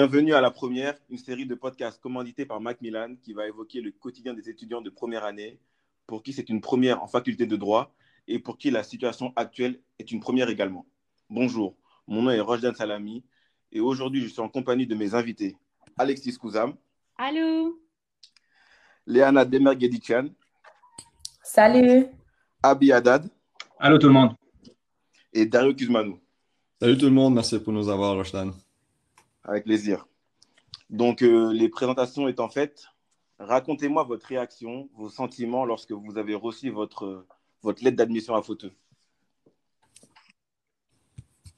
Bienvenue à la première, une série de podcasts commandités par Macmillan qui va évoquer le quotidien des étudiants de première année, pour qui c'est une première en faculté de droit et pour qui la situation actuelle est une première également. Bonjour, mon nom est Rojdan Salami et aujourd'hui je suis en compagnie de mes invités Alexis Kouzam. Allô. Léana Demergedichan. Salut. Abi Haddad. Allô tout le monde. Et Dario Kuzmanou. Salut tout le monde, merci pour nous avoir, Rojdan. Avec plaisir. Donc, euh, les présentations étant faites, racontez-moi votre réaction, vos sentiments lorsque vous avez reçu votre, votre lettre d'admission à Fauteux.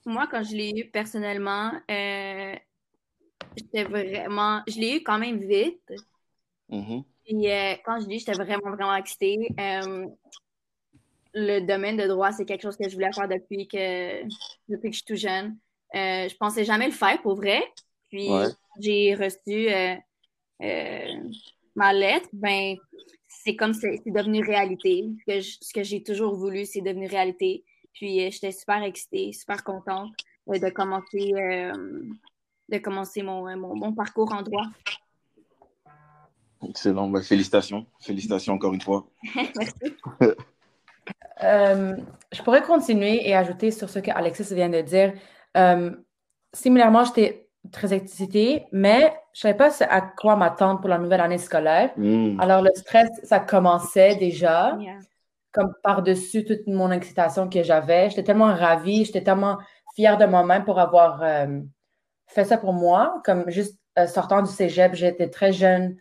Moi, quand je l'ai eu personnellement, euh, j'étais vraiment. Je l'ai eu quand même vite. Mhm. Et euh, quand je l'ai eu, j'étais vraiment, vraiment excitée. Le domaine de droit, c'est quelque chose que je voulais faire depuis que, depuis que je suis tout jeune. Euh, je pensais jamais le faire pour vrai. Puis Ouais. j'ai reçu euh, euh, ma lettre. Ben, c'est comme c'est c'est devenu réalité. Ce que je- ce que j'ai toujours voulu, c'est devenu réalité. Puis euh, j'étais super excitée, super contente euh, de commencer, euh, de commencer mon, euh, mon, mon parcours en droit. Excellent, Bah, félicitations. Félicitations encore une fois. Euh, je pourrais continuer et ajouter sur ce que Alexis vient de dire. Euh, similairement, j'étais très excitée, mais je ne savais pas à quoi m'attendre pour la nouvelle année scolaire. Mm. Alors, le stress, ça commençait déjà, Yeah. comme par-dessus toute mon excitation que j'avais. J'étais tellement ravie, j'étais tellement fière de moi-même pour avoir euh, fait ça pour moi. Comme juste euh, sortant du cégep, j'étais très jeune.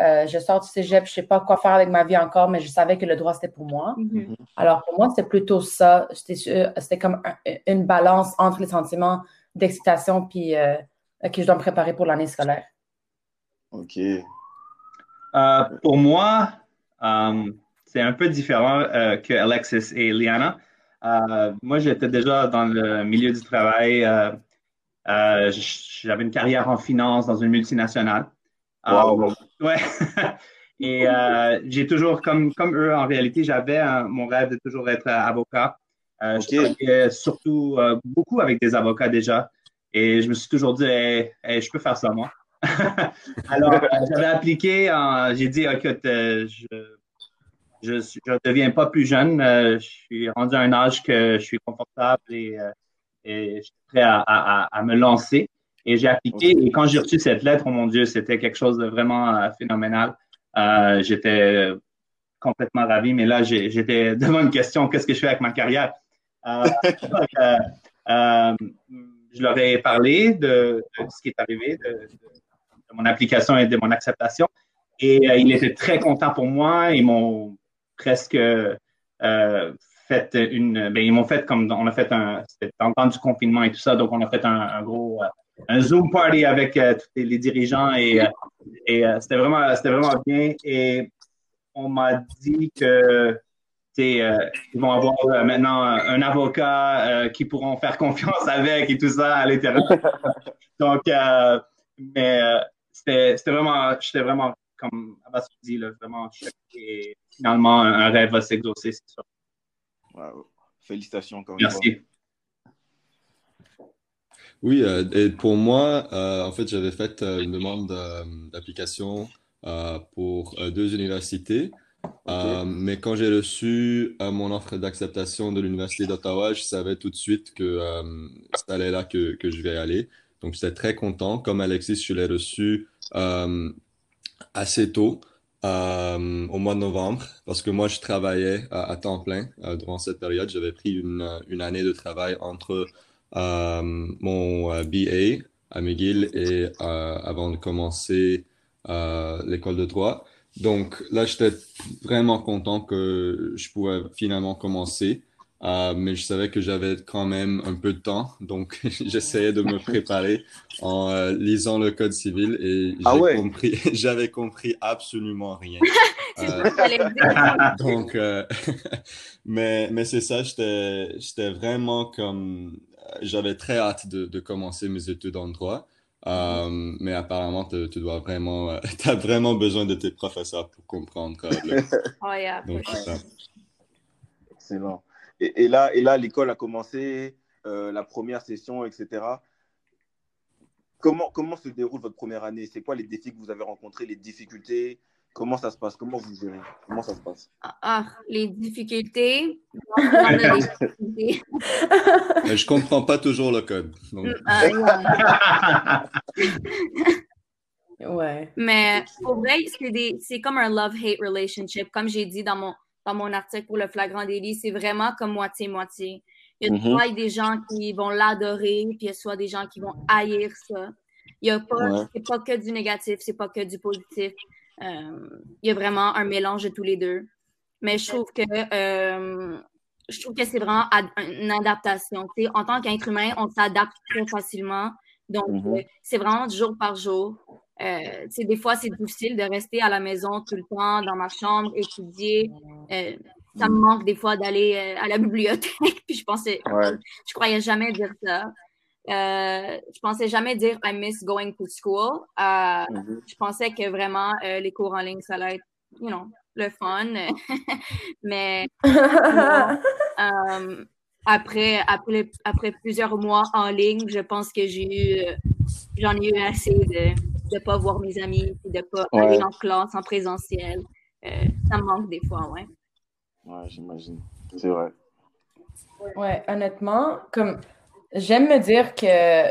Euh, je sors du cégep, je ne sais pas quoi faire avec ma vie encore, mais je savais que le droit, c'était pour moi. Mhm. Alors, pour moi, c'était plutôt ça. C'était c'était comme un- une balance entre les sentiments d'excitation puis euh, que je dois me préparer pour l'année scolaire. Ok. Euh, pour moi, euh, c'est un peu différent euh, que Alexis et Liana. Euh, moi, j'étais déjà dans le milieu du travail. euh, euh, J'avais une carrière en finance dans une multinationale. Euh, Wow. Ouais. Et euh, j'ai toujours, comme, comme eux, en réalité, j'avais mon rêve de toujours être euh, avocat. Euh. Je surtout euh, beaucoup avec des avocats déjà. Et je me suis toujours dit, Hey, hey, je peux faire ça, moi. Alors, j'avais appliqué, j'ai dit, écoute, je je ne deviens pas plus jeune. je suis rendu à un âge que je suis confortable et, et je suis prêt à- à me lancer. Et j'ai appliqué. Et quand j'ai reçu cette lettre, oh mon Dieu, c'était quelque chose de vraiment euh, phénoménal. Euh, j'étais complètement ravi, mais là, j'étais devant une question qu'est-ce que je fais avec ma carrière? Euh, donc, euh, euh, Je leur ai parlé de, de ce qui est arrivé, de, mon application et de mon acceptation. Et euh, ils étaient très contents pour moi. Ils m'ont presque euh, fait une. Ben, ils m'ont fait comme on a fait un. C'était le temps du confinement et tout ça, donc on a fait un, un gros. Un Zoom party avec euh, tous les, les dirigeants et, euh, et euh, c'était vraiment, c'était vraiment bien. Et on m'a dit que tu sais, euh, ils vont avoir maintenant un avocat qui pourront faire confiance avec et tout ça à l'intérieur. Donc, mais c'était c'était vraiment, j'étais vraiment, comme Abbas dit, là, vraiment choqué. Et finalement, un, un rêve va s'exaucer, c'est sûr. Wow. Félicitations encore une fois. Oui, euh, et pour moi, euh, en fait, j'avais fait euh, une demande d'application pour deux universités. Mais quand j'ai reçu mon offre d'acceptation de l'Université d'Ottawa, je savais tout de suite que c'est allait là que, que je vais aller. Donc, j'étais très content. Comme Alexis, je l'ai reçu assez tôt, au mois de novembre, parce que moi, je travaillais à, à temps plein durant cette période. J'avais pris une, une année de travail entre mon euh, BA à McGill et euh, avant de commencer euh, l'école de droit. Donc là, j'étais vraiment content que je pouvais finalement commencer, Euh, mais je savais que j'avais quand même un peu de temps, donc j'essayais de me préparer en euh, lisant le code civil et Ah j'ai ouais. compris, j'avais compris absolument rien. Euh, donc, euh, mais, mais c'est ça, j'étais, j'étais vraiment comme, euh, j'avais très hâte de, de commencer mes études en droit. Euh, mais apparemment, tu tu dois vraiment, euh, t'as vraiment besoin de tes professeurs pour comprendre. euh, le- Oh, yeah, donc, ça. Excellent. Et, et là, et là l'école a commencé, euh, la première session, etc. comment, comment se déroule votre première année? C'est quoi les défis que vous avez rencontrés, les difficultés? Comment ça se passe? Comment vous gérez? Comment ça se passe? Ah, ah, les difficultés. On a des difficultés. Mais je comprends pas toujours le code. Donc, Ah, ouais. Ouais. Mais pour vrai, c'est des- c'est comme un love-hate relationship. Comme j'ai dit dans mon, dans mon article pour le flagrant délit, c'est vraiment comme moitié-moitié. Il y a soit des gens qui vont l'adorer, puis il y a soit des gens qui vont haïr ça. Il y a pas, Ouais. c'est pas que du négatif, c'est pas que du positif. Euh, il y a vraiment un mélange de tous les deux. Mais je trouve que euh, je trouve que c'est vraiment ad- une adaptation. En tant qu'être humain, on s'adapte très facilement. Donc, Mhm. euh, c'est vraiment du jour par jour. Euh, des fois, c'est difficile de rester à la maison tout le temps, dans ma chambre, étudier. Euh, ça me manque des fois d'aller à la bibliothèque. Puis je pensais, Ouais. je croyais jamais dire ça. Euh, je pensais jamais dire I miss going to school. Euh, Mhm. je pensais que vraiment euh, les cours en ligne, ça allait être, you know, le fun. Mais non. Après, après, après plusieurs mois en ligne, je pense que j'ai eu, j'en ai eu assez de ne pas voir mes amis, de ne pas Ouais. aller en classe, en présentiel. Euh, ça me manque des fois, ouais. Ouais, j'imagine. C'est vrai. Ouais, honnêtement, comme j'aime me dire que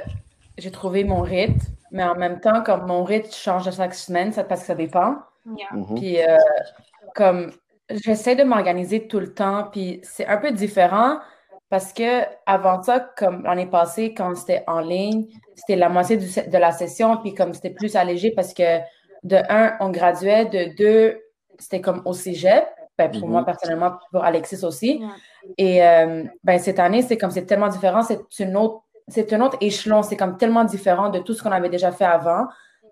j'ai trouvé mon rythme, mais en même temps, comme mon rythme change à chaque semaine, c'est parce que ça dépend. Yeah. Mhm. Puis, euh, comme j'essaie de m'organiser tout le temps, puis c'est un peu différent parce que avant ça, comme l'année passée, quand c'était en ligne, c'était la moitié du de la session, puis comme c'était plus allégé parce que de un, on graduait, de deux, c'était comme au cégep, ben, pour moi personnellement, pour Alexis aussi. Yeah. Et euh, ben, cette année, c'est comme c'est tellement différent, c'est une autre, c'est un autre échelon, c'est comme tellement différent de tout ce qu'on avait déjà fait avant.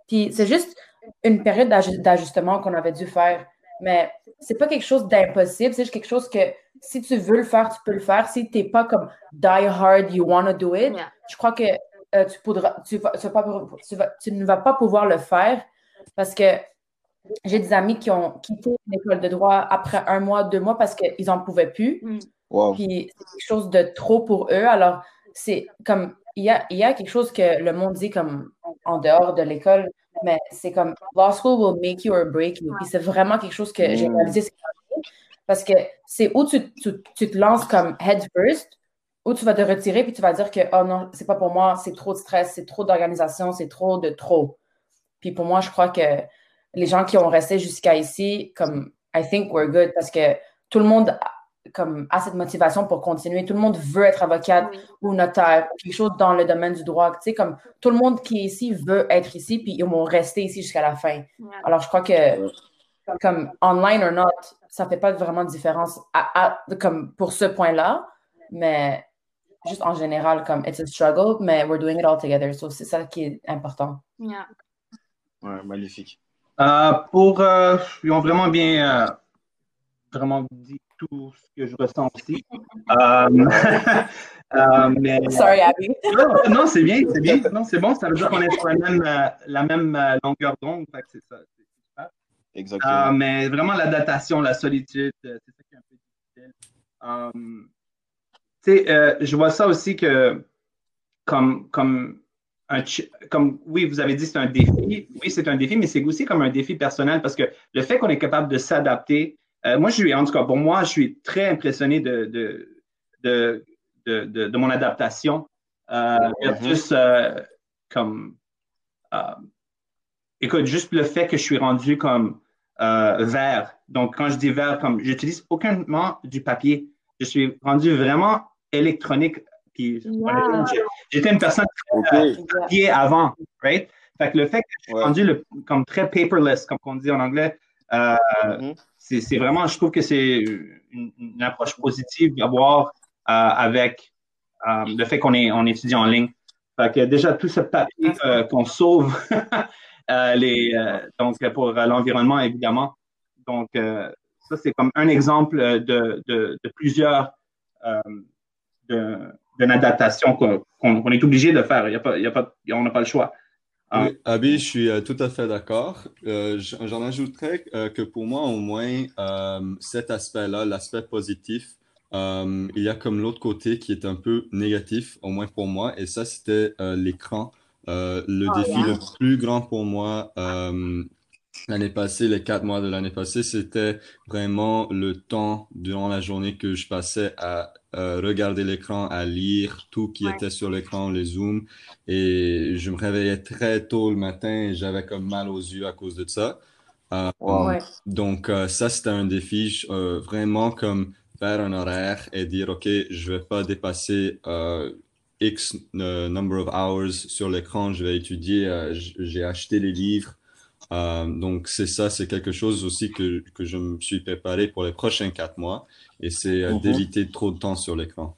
Puis c'est juste une période d'aju- d'ajustement qu'on avait dû faire. Mais c'est pas quelque chose d'impossible, c'est juste quelque chose que si tu veux le faire, tu peux le faire. Si t'es pas comme die hard, you wanna do it, Yeah. je crois que euh, tu, pourras, tu, vas, tu, vas pas, tu, vas- tu ne vas pas pouvoir le faire parce que j'ai des amis qui ont quitté l'école de droit après un mois, deux mois parce qu'ils n'en pouvaient plus. Wow. Puis c'est quelque chose de trop pour eux. Alors, c'est comme, il y a, il y a quelque chose que le monde dit comme en dehors de l'école, mais c'est comme law school will make you or break you. Puis c'est vraiment quelque chose que j'ai Mm. réalisé parce que c'est où tu, tu, tu te lances comme head first, où tu vas te retirer puis tu vas dire que oh non, c'est pas pour moi, c'est trop de stress, c'est trop d'organisation, c'est trop de trop. Puis pour moi, je crois que les gens qui ont resté jusqu'à ici, comme I think we're good parce que tout le monde comme a cette motivation pour continuer. Tout le monde veut être avocate Oui. ou notaire, quelque chose dans le domaine du droit. Tu sais, comme tout le monde qui est ici veut être ici, puis ils vont rester ici jusqu'à la fin. Alors, je crois que, comme online or not, ça fait pas vraiment de différence à- à- comme pour ce point-là, mais juste en général, comme it's a struggle, mais we're doing it all together. So, c'est ça qui est important. Yeah. Ouais, magnifique. Euh, pour, euh, ils ont vraiment bien, euh, vraiment dit tout ce que je ressens aussi. Euh, euh, mais, Sorry, Abby. non, non, c'est bien, c'est bien. Non, c'est bon, ça veut dire qu'on est sur la même, euh, la même longueur d'onde. c'est ça. Exactement. Mais vraiment, l'adaptation, la solitude, c'est ça qui est un peu difficile. Tu sais, euh, je vois ça aussi que comme, comme, un, comme, oui, vous avez dit c'est un défi. Oui, c'est un défi, mais c'est aussi comme un défi personnel parce que le fait qu'on est capable de s'adapter, euh, moi, je suis, en tout cas, pour moi, je suis très impressionné de, de, de, de, de- de mon adaptation euh, versus euh, comme, euh, écoute, juste le fait que je suis rendu comme euh, vert. Donc, quand je dis vert, comme j'utilise aucunement du papier. Je suis rendu vraiment électronique. Puis, Wow. j'ai- j'étais une personne très papier avant, right? Fait que le fait que je suis Ouais. rendu le, comme très paperless, comme on dit en anglais, euh, Mhm. C'est vraiment, je trouve que c'est une, approche positive d'avoir euh, avec euh, le fait qu'on est on étudie en ligne. Fait que déjà tout ce papier euh, qu'on sauve, donc pour l'environnement évidemment. Donc ça c'est comme un exemple de, de, plusieurs euh, d'une adaptation qu'on est obligé de faire. Il y a pas, il y a pas, on n'a pas le choix. Ah. Oui, Abby, je suis euh, tout à fait d'accord. Euh, J'en ajouterais euh, que pour moi, au moins, euh, cet aspect-là, l'aspect positif, euh, il y a comme l'autre côté qui est un peu négatif, au moins pour moi, et ça, c'était l'écran le Oh, défi yeah. le plus grand pour moi l'année passée, les quatre mois de l'année passée, c'était vraiment le temps durant la journée que je passais à euh, regarder l'écran, à lire tout qui Ouais. était sur l'écran, les zooms. Et je me réveillais très tôt le matin et j'avais comme mal aux yeux à cause de ça. Euh. Ouais. donc, euh, ça, c'était un défi, vraiment comme faire un horaire et dire, OK, je vais pas dépasser X number of hours sur l'écran, je vais étudier, j'ai acheté les livres. Euh, donc, c'est ça, c'est quelque chose aussi que, que je me suis préparé pour les prochains quatre mois et c'est euh, Mhm. d'éviter trop de temps sur l'écran.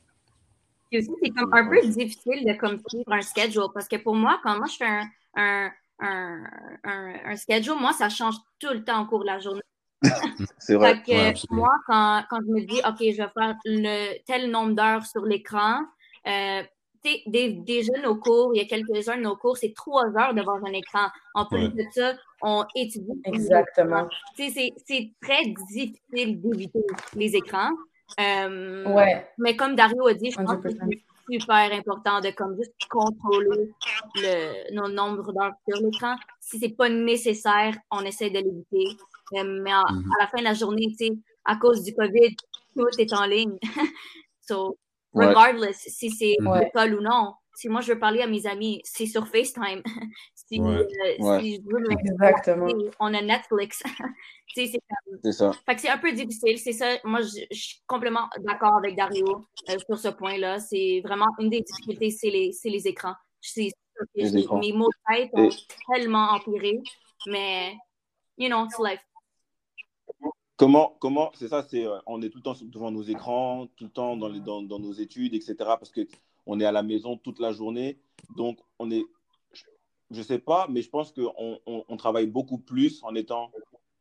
C'est comme un peu difficile de comme suivre un schedule parce que pour moi, quand moi je fais un, un, un, un, un schedule, moi, ça change tout le temps au cours de la journée. C'est vrai. Que Ouais, moi, quand, quand je me dis, OK, je vais faire le, tel nombre d'heures sur l'écran, euh, tu sais, dé- déjà nos cours, il y a quelques-uns de nos cours, c'est trois heures devant un écran. En plus Ouais. de ça, on étudie. Exactement. écrans. Tu sais, c'est- c'est très difficile d'éviter les écrans. Euh, Ouais. mais comme Dario a dit, je pense que 100%. c'est super important de comme juste contrôler le, nos nombres d'heures sur l'écran. Si c'est pas nécessaire, on essaie de l'éviter. Euh, mais à, Mhm. à la fin de la journée, tu sais, à cause du COVID, tout est en ligne. so, Ouais. regardless si c'est l'école ou non, si moi je veux parler à mes amis, c'est sur FaceTime. si, Ouais. euh, Ouais. si je veux me Exactement. on a Netflix. C'est ça. fait que c'est un peu difficile, c'est ça. Moi, je, je suis complètement d'accord avec Dario euh, sur ce point-là. C'est vraiment une des difficultés, c'est les, c'est les écrans. C'est mes mots de tête ont Et- tellement empiré, mais, you know, it's life. Comment, comment, c'est ça, c'est, euh, on est tout le temps devant nos écrans, tout le temps dans, les, dans, dans nos études, etc. Parce que on est à la maison toute la journée. Donc, on est, je ne sais pas, mais je pense qu'on on, on travaille beaucoup plus en étant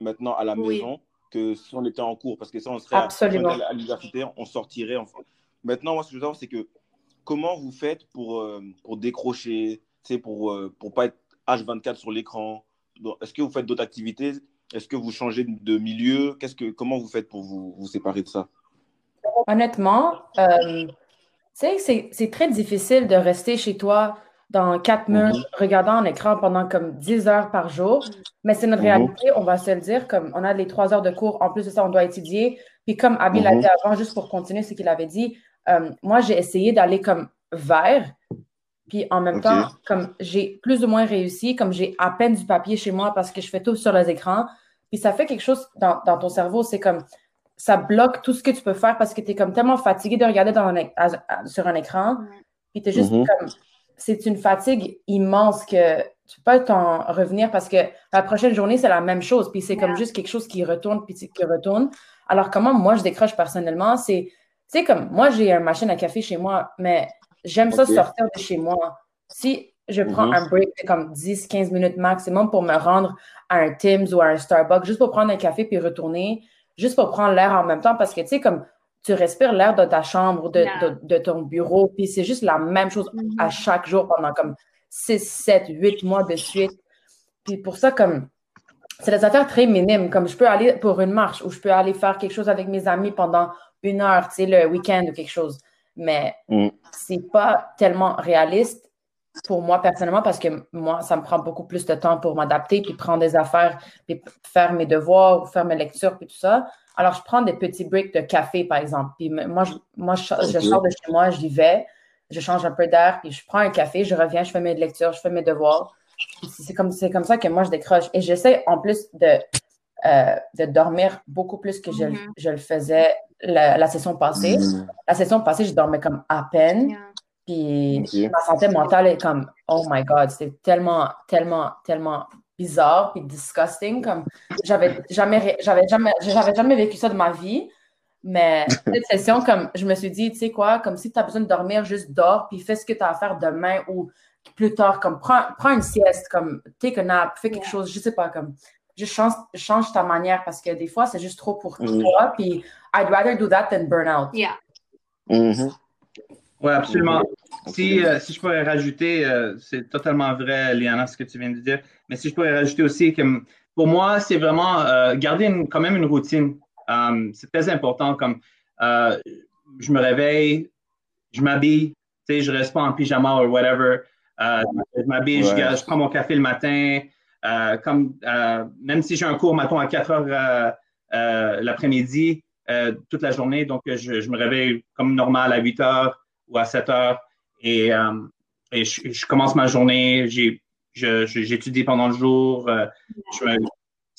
maintenant à la Oui. maison que si on était en cours. Parce que ça, on serait à- Absolument. si on était à l'université, on sortirait. Maintenant, moi, ce que je veux savoir, c'est que comment vous faites pour, euh, pour décrocher, pour ne pour pas être H24 sur l'écran? Est-ce que vous faites d'autres activités? Est-ce que vous changez de milieu? Qu'est-ce que, Comment vous faites pour vous, vous séparer de ça? Honnêtement, euh, c'est, très difficile de rester chez toi dans quatre murs, Mhm. regardant un écran pendant comme 10 heures par jour. Mais c'est notre Mhm. réalité, on va se le dire, comme on a les trois heures de cours, en plus de ça, on doit étudier. Puis comme Abby l'a Mhm. dit avant, juste pour continuer ce qu'il avait dit, euh, moi, j'ai essayé d'aller comme vers. Puis en même temps, comme j'ai plus ou moins réussi, comme j'ai à peine du papier chez moi parce que je fais tout sur les écrans. Puis ça fait quelque chose dans, dans ton cerveau, c'est comme ça bloque tout ce que tu peux faire parce que tu es comme tellement fatigué de regarder dans un é- à- à- sur un écran. Puis tu es juste Mhm. comme. C'est une fatigue immense que tu peux pas t'en revenir parce que la prochaine journée, c'est la même chose. Puis c'est comme Yeah. juste quelque chose qui retourne, puis qui retourne. Alors, comment moi, je décroche personnellement, c'est. Tu sais, comme moi, j'ai une machine à café chez moi, mais j'aime ça sortir de chez moi. Si je prends Mhm. un break de comme 10-15 minutes maximum pour me rendre à un Tim's ou à un Starbucks, juste pour prendre un café puis retourner, juste pour prendre l'air en même temps, parce que tu sais, comme tu respires l'air de ta chambre, de, Yeah. de, de ton bureau, puis c'est juste la même chose à chaque jour pendant comme 6, 7, 8 mois de suite. Puis pour ça, comme c'est des affaires très minimes, comme je peux aller pour une marche ou je peux aller faire quelque chose avec mes amis pendant une heure, tu sais, le week-end ou quelque chose. Mais Mm. c'est pas tellement réaliste pour moi personnellement parce que moi, ça me prend beaucoup plus de temps pour m'adapter, puis prendre des affaires, puis faire mes devoirs ou faire mes lectures, puis tout ça. Alors, je prends des petits breaks de café, par exemple. Puis moi, je, moi, je, sors de chez moi, j'y vais, je change un peu d'air, puis je prends un café, je reviens, je fais mes lectures, je fais mes devoirs. C'est comme, c'est comme ça que moi, je décroche. Et j'essaie en plus de, euh, de dormir beaucoup plus que je, le- Mhm. je le faisais la, la session passée. Mhm. La session passée, je dormais comme à peine. Yeah. Puis ma santé mentale est comme, oh my God, c'était tellement, tellement, tellement bizarre puis disgusting. Comme, j'avais jamais, j'avais jamais, j'avais jamais vécu ça de ma vie. Mais cette session, comme, je me suis dit, tu sais quoi, comme si tu as besoin de dormir, juste dors puis fais ce que tu as à faire demain ou plus tard, comme, prends, prends une sieste, comme, take a nap, fais quelque chose, je sais pas, comme, juste change, change ta manière parce que des fois, c'est juste trop pour toi. Puis, I'd rather do that than burn out. Yeah. Mhm. Oui, absolument. Si, euh, si je pourrais rajouter, euh, c'est totalement vrai, Liana, ce que tu viens de dire, mais si je pourrais rajouter aussi que pour moi, c'est vraiment euh, garder une- quand même une routine. C'est très important. Comme je me réveille, je m'habille, tu sais, je reste pas en pyjama ou whatever. Je m'habille, je, prends mon café le matin. comme, même si j'ai un cours, matin à 4 heures l'après-midi, toute la journée, donc je, me réveille comme normal à 8 heures ou à 7 heures et, et je, commence ma journée. J'étudie pendant le jour. je me,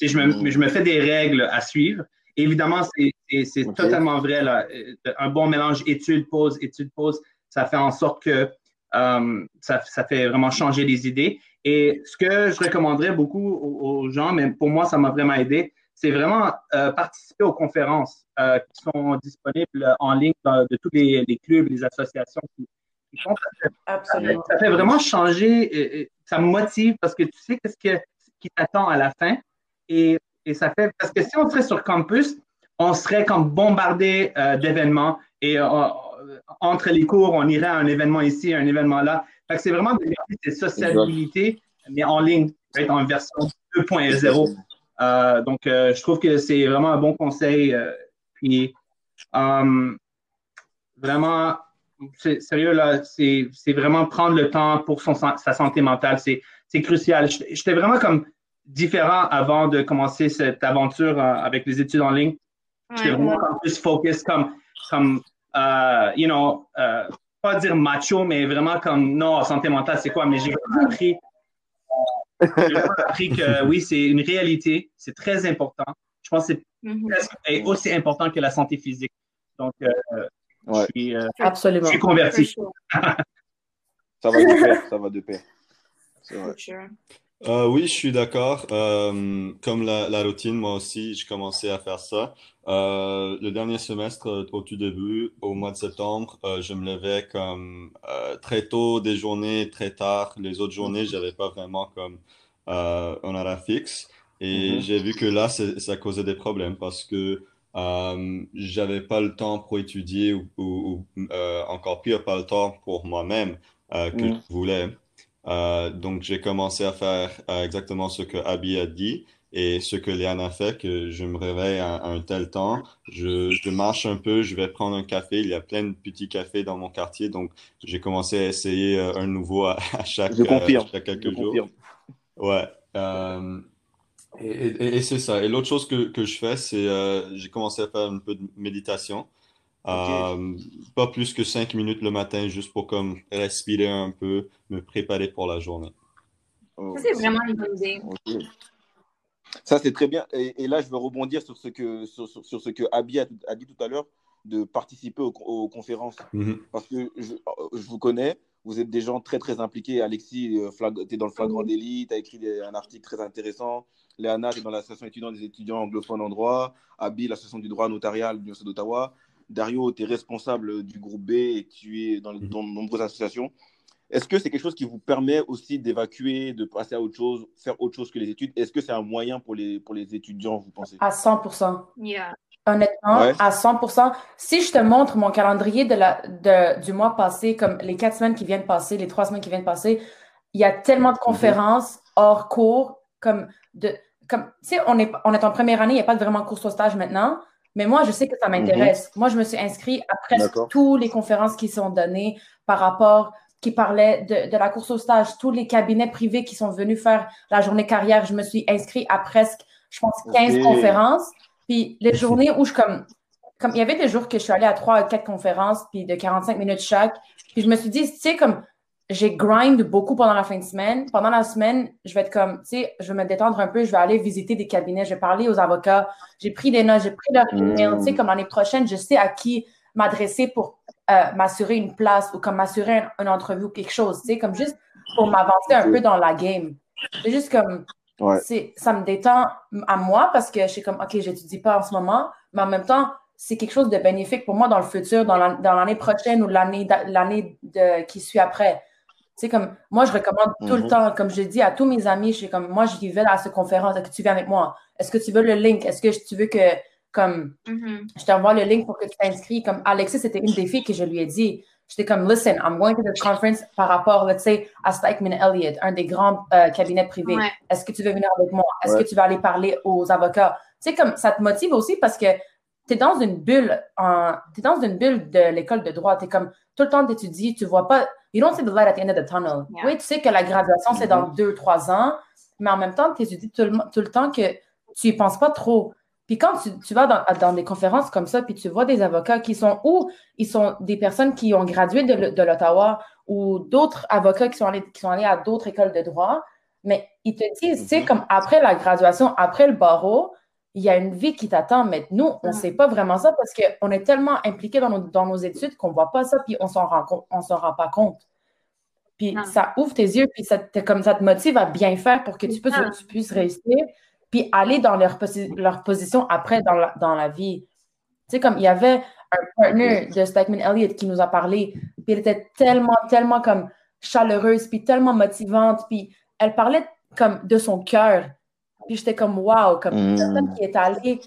je me, je me, fais des règles à suivre. Évidemment, c'est totalement vrai. Là. Un bon mélange étude-pause, étude-pause, ça fait en sorte que euh, ça, ça, fait vraiment changer les idées. Et ce que je recommanderais beaucoup aux, gens, mais pour moi, ça m'a vraiment aidé, c'est vraiment euh, participer aux conférences euh, qui sont disponibles en ligne de tous les, les, clubs, les associations qui, font. Absolument. Ça fait vraiment changer, ça me motive parce que tu sais qu'est-ce qui t'attend à la fin. Et, et, ça fait, parce que si on serait sur campus, on serait comme bombardé euh, d'événements et entre les cours, on irait à un événement ici, un événement là. Fait que c'est vraiment de cette sociabilité, mais en ligne, en version 2.0. Euh, donc, je trouve que c'est vraiment un bon conseil. puis, vraiment, sérieux, là, c'est vraiment prendre le temps pour son, sa santé mentale. C'est crucial. J'étais vraiment comme différent avant de commencer cette aventure euh, avec les études en ligne. J'étais vraiment plus focus comme, comme you know, pas dire macho, mais vraiment comme, non, santé mentale, c'est quoi? Mais j'ai appris, appris que oui, c'est une réalité, c'est très important. Je pense que c'est mm-hmm. aussi important que la santé physique. Donc, euh, je, suis, Absolument. je suis converti. ça va de pair, ça va de pair. C'est vrai. Euh, oui, je suis d'accord. Euh, comme la, la, routine, moi aussi, j'ai commencé à faire ça. Euh, le dernier semestre, euh, au tout début, au mois de septembre, euh, je me levais comme euh, très tôt des journées, très tard. Les autres journées, j'avais pas vraiment comme un horaire fixe. Et Mhm. j'ai vu que là, ça causait des problèmes parce que j'avais pas le temps pour étudier ou, ou, ou, encore pire, pas le temps pour moi-même que Mhm. je voulais. Euh, donc, j'ai commencé à faire euh, exactement ce que Abby a dit et ce que Léane a fait, que je me réveille à, à un tel temps, je, je, marche un peu, je vais prendre un café. Il y a plein de petits cafés dans mon quartier, donc j'ai commencé à essayer euh, un nouveau à, à chaque, je confirme. chaque quelques je jours. confirme. Ouais. et, et, et c'est ça. Et l'autre chose que, que je fais, c'est j'ai commencé à faire un peu de méditation. Okay. Euh, pas plus que cinq minutes le matin, juste pour comme respirer un peu, me préparer pour la journée. Oh, c'est vraiment une bonne idée. Okay. Ça, c'est très bien. Et, et, là, je veux rebondir sur ce que, sur, sur, sur ce que Abby a, a, dit tout à l'heure, de participer aux, aux conférences. Mm -hmm. Parce que je, je, vous connais, vous êtes des gens très, très impliqués. Alexis, tu es dans le flagrant délit, tu as écrit des, un article très intéressant. Léana, tu es dans l'association étudiante des étudiants anglophones en droit. Abby, l'association du droit notarial de l'Université d'Ottawa. Dario, tu es responsable du groupe B et tu es dans, Mhm. dans de nombreuses associations. Est-ce que c'est quelque chose qui vous permet aussi d'évacuer, de passer à autre chose, faire autre chose que les études? Est-ce que c'est un moyen pour les, pour les étudiants, vous pensez? À 100 yeah. Honnêtement, Ouais. à 100% Si je te montre mon calendrier de la, de, du mois passé, comme les quatre semaines qui viennent passer, les trois semaines qui viennent passer, il y a tellement de conférences hors cours, comme de, comme, tu sais, on est, on est en première année, il n'y a pas vraiment de cours au stage maintenant, mais moi, je sais que ça m'intéresse. Moi, je me suis inscrite à presque toutes les conférences qui sont données par rapport, qui parlaient de, de la course au stage, tous les cabinets privés qui sont venus faire la journée carrière. Je me suis inscrite à presque, je pense, 15 Ok. conférences. Puis les journées où je comme, comme il y avait des jours que je suis allée à trois ou quatre conférences, puis de 45 minutes chaque. Puis je me suis dit, tu sais, comme j'ai grind beaucoup pendant la fin de semaine. Pendant la semaine, je vais être comme, tu sais, je vais me détendre un peu, je vais aller visiter des cabinets, je vais parler aux avocats. J'ai pris des notes, j'ai pris leur email. Mm. Tu sais, comme l'année prochaine, je sais à qui m'adresser pour euh, m'assurer une place ou comme m'assurer un- une entrevue ou quelque chose. Tu sais, comme juste pour m'avancer un peu dans la game. C'est juste comme, Ouais. ça me détend à moi parce que je suis comme, OK, j'étudie pas en ce moment, mais en même temps, c'est quelque chose de bénéfique pour moi dans le futur, dans, la- dans l'année prochaine ou l'année, qui suit après. Tu sais, comme, moi, je recommande tout le Mhm. temps, comme je dis à tous mes amis, je suis comme, moi, je vais à cette conférence, est-ce que tu viens avec moi? Est-ce que tu veux le link? Est-ce que tu veux que, comme, Mhm. je t'envoie le link pour que tu t'inscris? Comme Alexis, c'était une des filles que je lui ai dit. J'étais comme, listen, I'm going to this conference par rapport, let's say, à Stikeman Elliott, un des grands euh, cabinets privés. Ouais. Est-ce que tu veux venir avec moi? Est-ce Ouais. que tu vas aller parler aux avocats? Tu sais, comme, ça te motive aussi parce que tu es dans une bulle, en, es dans une bulle de l'école de droit. Tu es comme tout le temps d'étudier, tu vois pas. You don't see the light at the end of the tunnel. Oui, tu sais que la graduation, c'est dans mm-hmm. deux, trois ans, mais en même temps, tu étudies tout le, tout le temps que tu y penses pas trop. Puis quand tu, tu vas dans, dans, des conférences comme ça, puis tu vois des avocats qui sont où ils sont des personnes qui ont gradué de, de l'Ottawa ou d'autres avocats qui sont allés, qui sont allés à d'autres écoles de droit, mais ils te disent, tu sais, mm-hmm. comme après la graduation, après le barreau, il y a une vie qui t'attend, mais nous, on ne sait pas vraiment ça parce qu'on est tellement impliqués dans nos, dans nos études qu'on ne voit pas ça, puis on s'en rend, on s'en rend pas compte. Puis ça ouvre tes yeux, puis ça te, comme ça te motive à bien faire pour que tu puisses, tu puisses réussir, puis aller dans leur, leur position après dans la, dans la vie. Tu sais, comme il y avait un partner de Stackman Elliott qui nous a parlé, puis elle était tellement, tellement comme chaleureuse, puis tellement motivante, puis elle parlait comme de son cœur. Puis j'étais comme, wow, comme une personne mm. qui est allée,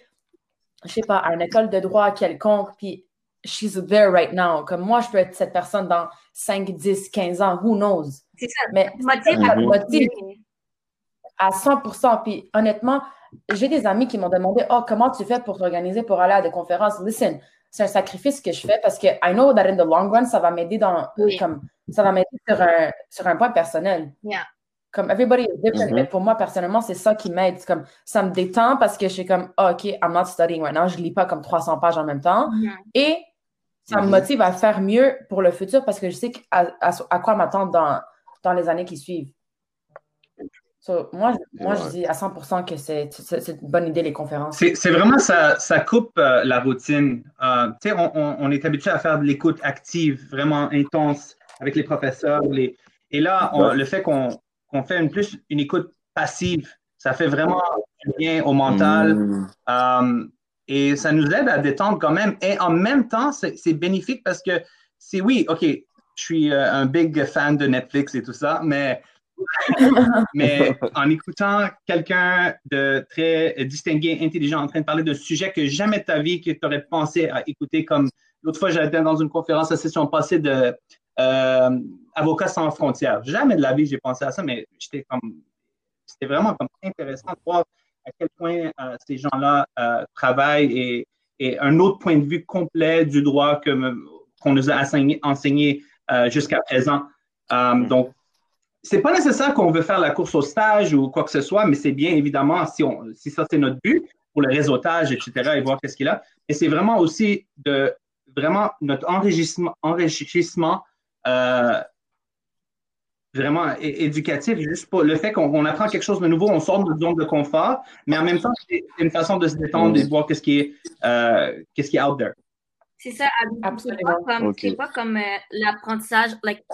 je sais pas, à une école de droit quelconque, puis she's there right now. Comme moi, je peux être cette personne dans 5, 10, 15 ans, who knows? C'est ça. Mais motive, motive à 100% Puis honnêtement, j'ai des amis qui m'ont demandé, oh, comment tu fais pour t'organiser pour aller à des conférences? Listen, c'est un sacrifice que je fais parce que I know that in the long run, ça va m'aider dans, comme, ça va m'aider sur un, sur un point personnel. Yeah. Comme everybody is different, mais mm-hmm. pour moi, personnellement, c'est ça qui m'aide. Comme, ça me détend parce que je suis comme, oh, OK, I'm not studying right now. Je lis pas comme 300 pages en même temps. Mm-hmm. Et ça me mm-hmm. motive à faire mieux pour le futur parce que je sais à, à, quoi m'attendre dans, dans les années qui suivent. moi, moi je dis à 100% que c'est une bonne idée, les conférences. C'est vraiment, ça, ça coupe euh, la routine. Euh, on, on, on, est habitué à faire de l'écoute active, vraiment intense avec les professeurs. Les... Et là, le fait qu'on qu'on fait une, plus une écoute passive. Ça fait vraiment bien au mental. Mm. Um, et ça nous aide à détendre quand même. Et en même temps, c'est bénéfique parce que c'est oui, OK, je suis euh, un big fan de Netflix et tout ça, mais, mais en écoutant quelqu'un de très distingué, intelligent, en train de parler d'un sujet que jamais de ta vie que tu aurais pensé à écouter, comme l'autre fois, j'étais dans une conférence la session passée de euh, Avocats sans frontières. Jamais de la vie j'ai pensé à ça, mais j'étais comme, c'était vraiment comme intéressant de voir à quel point euh, ces gens-là euh, travaillent et, et, un autre point de vue complet du droit que, qu'on nous a enseigné, enseigné jusqu'à présent. Mm. donc, c'est pas nécessaire qu'on veut faire la course au stage ou quoi que ce soit, mais c'est bien évidemment si, on, si ça c'est notre but pour le réseautage, etc., et voir qu'est-ce qu'il a. Et c'est vraiment aussi de vraiment notre enrichissement, enrichissement euh, vraiment éducatif, juste pour le fait qu'on apprend quelque chose de nouveau, on sort de notre zone de confort, mais en même temps, c'est une façon de se détendre et de voir qu'est-ce qui est, euh, qu'est-ce qui est out there. C'est ça, absolument. C'est pas comme, euh, l'apprentissage, like,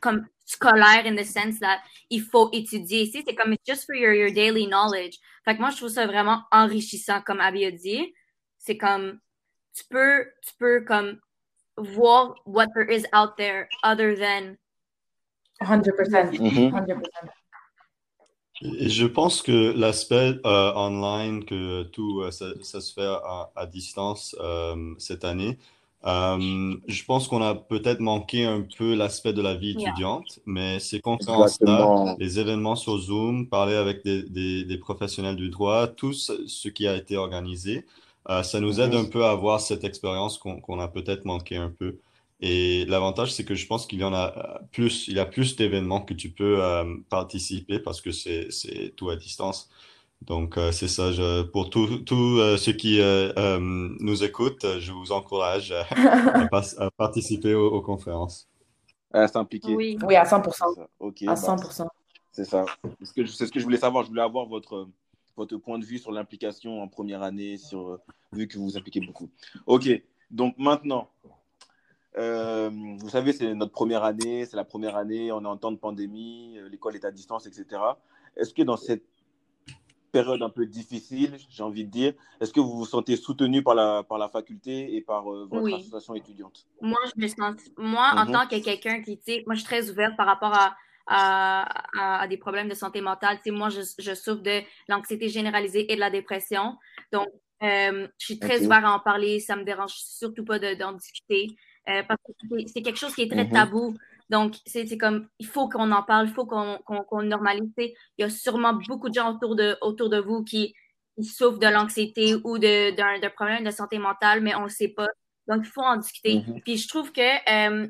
comme scolaire in the sense that il faut étudier. Ici, c'est comme just for your, your daily knowledge. Fait que moi, je trouve ça vraiment enrichissant, comme Abby a dit. C'est comme, tu peux, tu peux comme voir what there is out there other than 100%. 100%. Et je pense que l'aspect euh, online, que tout euh, ça, se fait à, distance euh, cette année, je pense qu'on a peut-être manqué un peu l'aspect de la vie étudiante, mais ces conférences-là, les événements sur Zoom, parler avec des, des, des, professionnels du droit, tout ce qui a été organisé, euh, ça nous aide un peu à avoir cette expérience qu'on a peut-être manqué un peu. Et l'avantage, c'est que je pense qu'il y en a euh, plus, il y a plus d'événements que tu peux euh, participer parce que c'est tout à distance. Donc, c'est ça. Je, pour tous ceux qui nous écoutent, je vous encourage à, participer aux, conférences. À s'impliquer. Oui. oui, à 100%. à 100%. Bah, c'est ça. C'est ce que je voulais savoir. Je voulais avoir votre, votre point de vue sur l'implication en première année, sur, euh, vu que vous vous impliquez beaucoup. Ok, donc maintenant, euh, vous savez, c'est notre première année, c'est la première année, on est en temps de pandémie, euh, l'école est à distance, etc. Est-ce que dans cette période un peu difficile, j'ai envie de dire, est-ce que vous vous sentez soutenu par la, par la faculté et par votre association étudiante? Moi, je me sens, moi, en mhm. tant que quelqu'un qui, tu moi, je suis très ouverte par rapport à à, des problèmes de santé mentale. Tu moi, je, je souffre de l'anxiété généralisée et de la dépression. Donc, euh, je suis très ouverte à en parler. Ça me dérange surtout pas d'en discuter. Euh, parce que c'est quelque chose qui est très mm-hmm. tabou. Donc, c'est comme, il faut qu'on en parle, il faut qu'on normalise. Il y a sûrement beaucoup de gens autour de, autour de vous qui souffrent de l'anxiété ou d'un problème de santé mentale, mais on ne le sait pas. Donc, il faut en discuter. Mm-hmm. Puis je trouve que euh,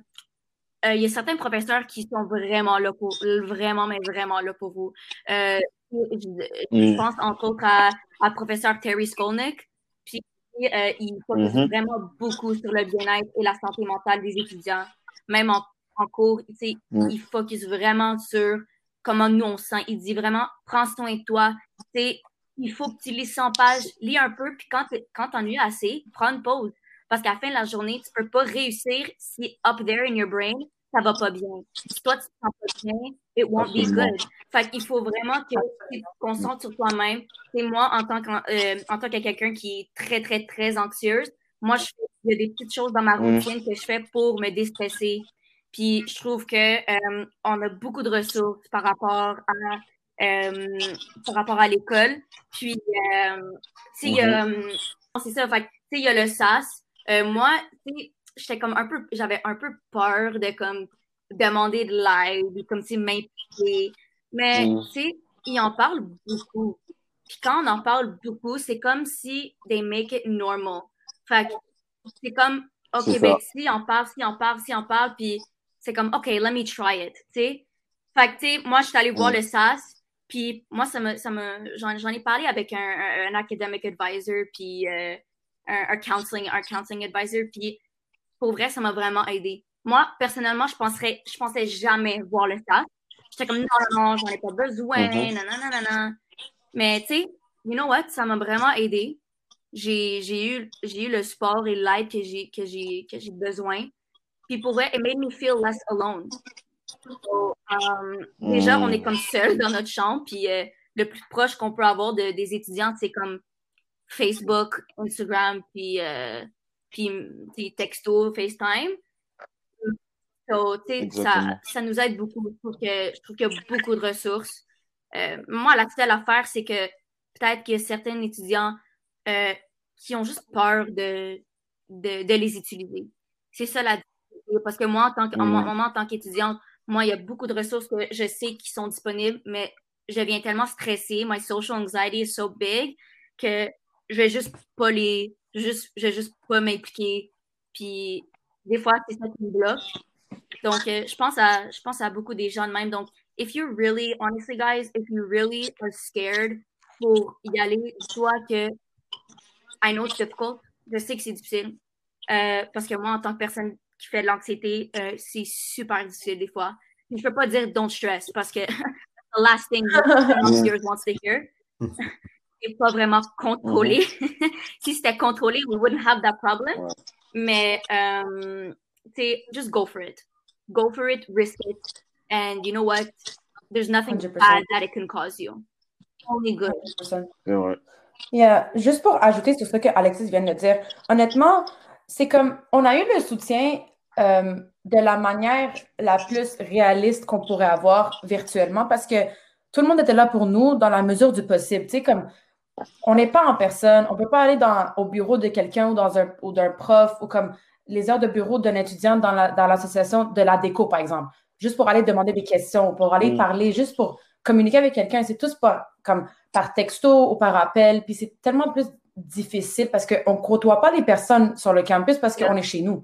euh, il y a certains professeurs qui sont vraiment là pour vraiment, mais vraiment là pour vous. Euh, je, mm. pense entre autres à, à professeur Terry Skolnick. Puis il focus mm-hmm. vraiment beaucoup sur le bien-être et la santé mentale des étudiants. Même en, en cours, mm. il focus vraiment sur comment nous on sent. Il dit vraiment, prends soin de toi. il faut que tu lis 100 pages, lis un peu, puis quand, quand tu en as assez, prends une pause. Parce qu'à la fin de la journée, tu ne peux pas réussir si up there in your brain, ça va pas bien. Si toi, tu te sens pas bien, it won't be good. Fait qu'il faut vraiment que tu te concentres sur toi-même. Et moi, en tant, que, euh, en tant que quelqu'un qui est très, très, très anxieuse, moi, je il y a des petites choses dans ma mm. routine que je fais pour me déstresser. Puis je trouve que euh, on a beaucoup de ressources par rapport à euh, par rapport à l'école. Puis mm-hmm. c'est ça, fait il y a le SAS, moi, j'étais comme un peu, j'avais un peu peur de comme demander de l'aide, comme si m'impliquer. Mais mm. tu sais, ils en parlent beaucoup. Puis quand on en parle beaucoup, c'est comme si they make it normal. Fait c'est comme, OK, ben si on parle, si on parle, si on parle, puis c'est comme, OK, let me try it, tu sais. Fait que, tu sais, moi, je suis allée voir mm. le SAS, puis moi, ça me, ça me, j'en, ai parlé avec un, un, academic advisor, puis euh, un, counseling, un counseling advisor. Puis pour vrai, ça m'a vraiment aidé. Moi, personnellement, je penserais, je pensais jamais voir le SAS. J'étais comme non, non, j'en ai pas besoin, -hmm. Mais tu sais, you know what, ça m'a vraiment aidé. J'ai eu, eu le support et l'aide que j'ai que j'ai besoin. Puis pour vrai, it made me feel less alone. Um, déjà, on est comme seul dans notre chambre, puis euh, le plus proche qu'on peut avoir de, des étudiants, c'est comme Facebook, Instagram, puis, euh, puis, texto, FaceTime. So, ça, ça nous aide beaucoup. Je trouve, qu'il y a beaucoup de ressources. Euh, moi, la seule affaire, c'est que peut-être qu'il y a certains étudiants euh, qui ont juste peur de, de, les utiliser. C'est ça la Parce que moi, en tant, mm. en tant qu'étudiante, moi, il y a beaucoup de ressources que je sais qui sont disponibles, mais je viens tellement stressée. My social anxiety is so big que je vais juste pas les. Juste, je vais juste pas m'impliquer. Puis des fois, c'est ça qui me bloque. Donc, euh, je, pense à, je pense à beaucoup des gens de même. Donc, if you really, honestly, guys, if you really are scared pour y aller, soit que I know it's difficult, je sais que c'est difficile. Euh, parce que moi, en tant que personne qui fait de l'anxiété, euh, c'est super difficile des fois. Je peux pas dire don't stress parce que the last thing that wants to hear. pas vraiment contrôlé. Mhm. si c'était contrôlé, we wouldn't have that problem. Mais, um, just go for it. Go for it, risk it. And you know what? There's nothing 100%. bad that it can cause you. Only good. Yeah. Juste pour ajouter sur ce que Alexis vient de dire, honnêtement, c'est comme on a eu le soutien euh, de la manière la plus réaliste qu'on pourrait avoir virtuellement parce que tout le monde était là pour nous dans la mesure du possible. Tu sais, comme on n'est pas en personne, on ne peut pas aller dans, au bureau de quelqu'un ou, dans un, ou d'un prof ou comme les heures de bureau d'un étudiant dans, l'association de la déco, par exemple, juste pour aller demander des questions, pour aller mm. parler, juste pour communiquer avec quelqu'un. C'est tous par, comme par texto ou par appel. Puis c'est tellement plus difficile parce qu'on ne côtoie pas les personnes sur le campus parce qu'on est chez nous.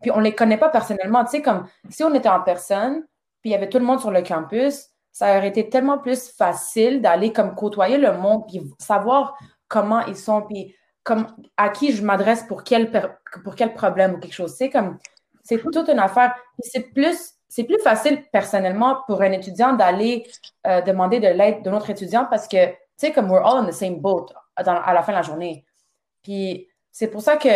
Puis on ne les connaît pas personnellement. Tu sais, comme si on était en personne, puis il y avait tout le monde sur le campus, ça aurait été tellement plus facile d'aller comme côtoyer le monde, puis savoir comment ils sont, puis comme, à qui je m'adresse pour quel, pour quel problème ou quelque chose. C'est comme, c'est toute une affaire. C'est plus, c'est plus facile personnellement pour un étudiant d'aller euh, demander de l'aide d'un autre étudiant parce que, tu sais, comme we're all in the same boat à la fin de la journée. Puis c'est pour ça que,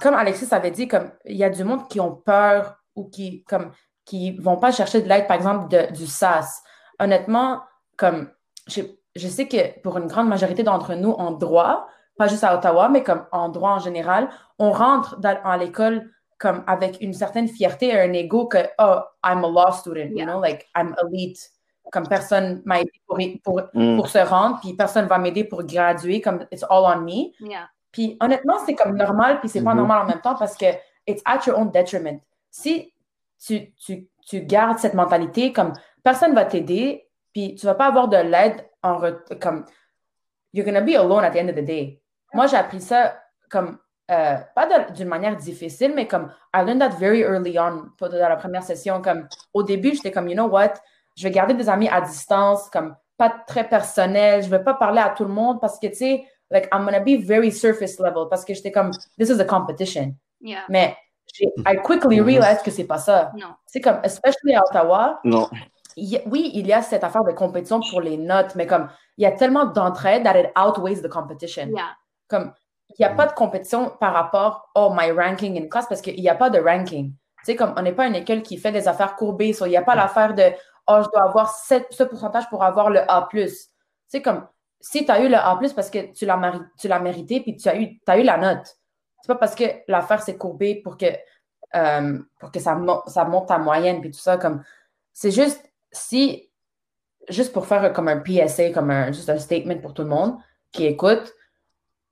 comme Alexis avait dit, comme il y a du monde qui ont peur ou qui, comme, qui vont pas chercher de l'aide, par exemple, du SAS. Honnêtement, comme je, je, sais que pour une grande majorité d'entre nous en droit, pas juste à Ottawa, mais comme en droit en général, on rentre dans, à l'école comme avec une certaine fierté et un ego que, oh, I'm a law student, you know, like I'm elite. Comme personne m'a aidé pour, pour, mm. pour, se rendre, puis personne va m'aider pour graduer, comme it's all on me. Puis honnêtement, c'est comme normal, puis c'est pas mm-hmm. normal en même temps parce que it's at your own detriment. Si tu, tu, tu gardes cette mentalité comme personne ne va t'aider, puis tu ne vas pas avoir de l'aide en comme you're to be alone at the end of the day. Moi, j'ai appris ça comme, euh, pas d'une manière difficile, mais comme, I learned that very early on, dans la première session. Comme, au début, j'étais comme, you know what, je vais garder des amis à distance, comme, pas très personnel, je vais pas parler à tout le monde parce que, tu sais, like, I'm gonna be very surface level parce que j'étais comme, this is a competition. Yeah. Mais I quickly realized que c'est pas ça. Non. C'est comme, especially à Ottawa, Non. il y a- oui, il y a cette affaire de compétition pour les notes, mais comme, il y a tellement d'entraide that it outweighs the competition. Yeah. Comme, il n'y a pas de compétition par rapport au my ranking in class parce qu'il n'y a pas de ranking. Tu sais, comme, on n'est pas une école qui fait des affaires courbées, so il n'y a pas l'affaire de, oh, je dois avoir ce pourcentage pour avoir le A+. Tu sais, comme, si tu as eu le A+, parce que tu l'as mari- tu l'as mérité, puis tu as eu, as eu la note. C'est pas parce que l'affaire s'est courbée pour que, euh, pour que ça, mo- ça monte ta moyenne, puis tout ça, comme, c'est juste, si, juste pour faire comme un PSA, comme un, juste un statement pour tout le monde qui écoute,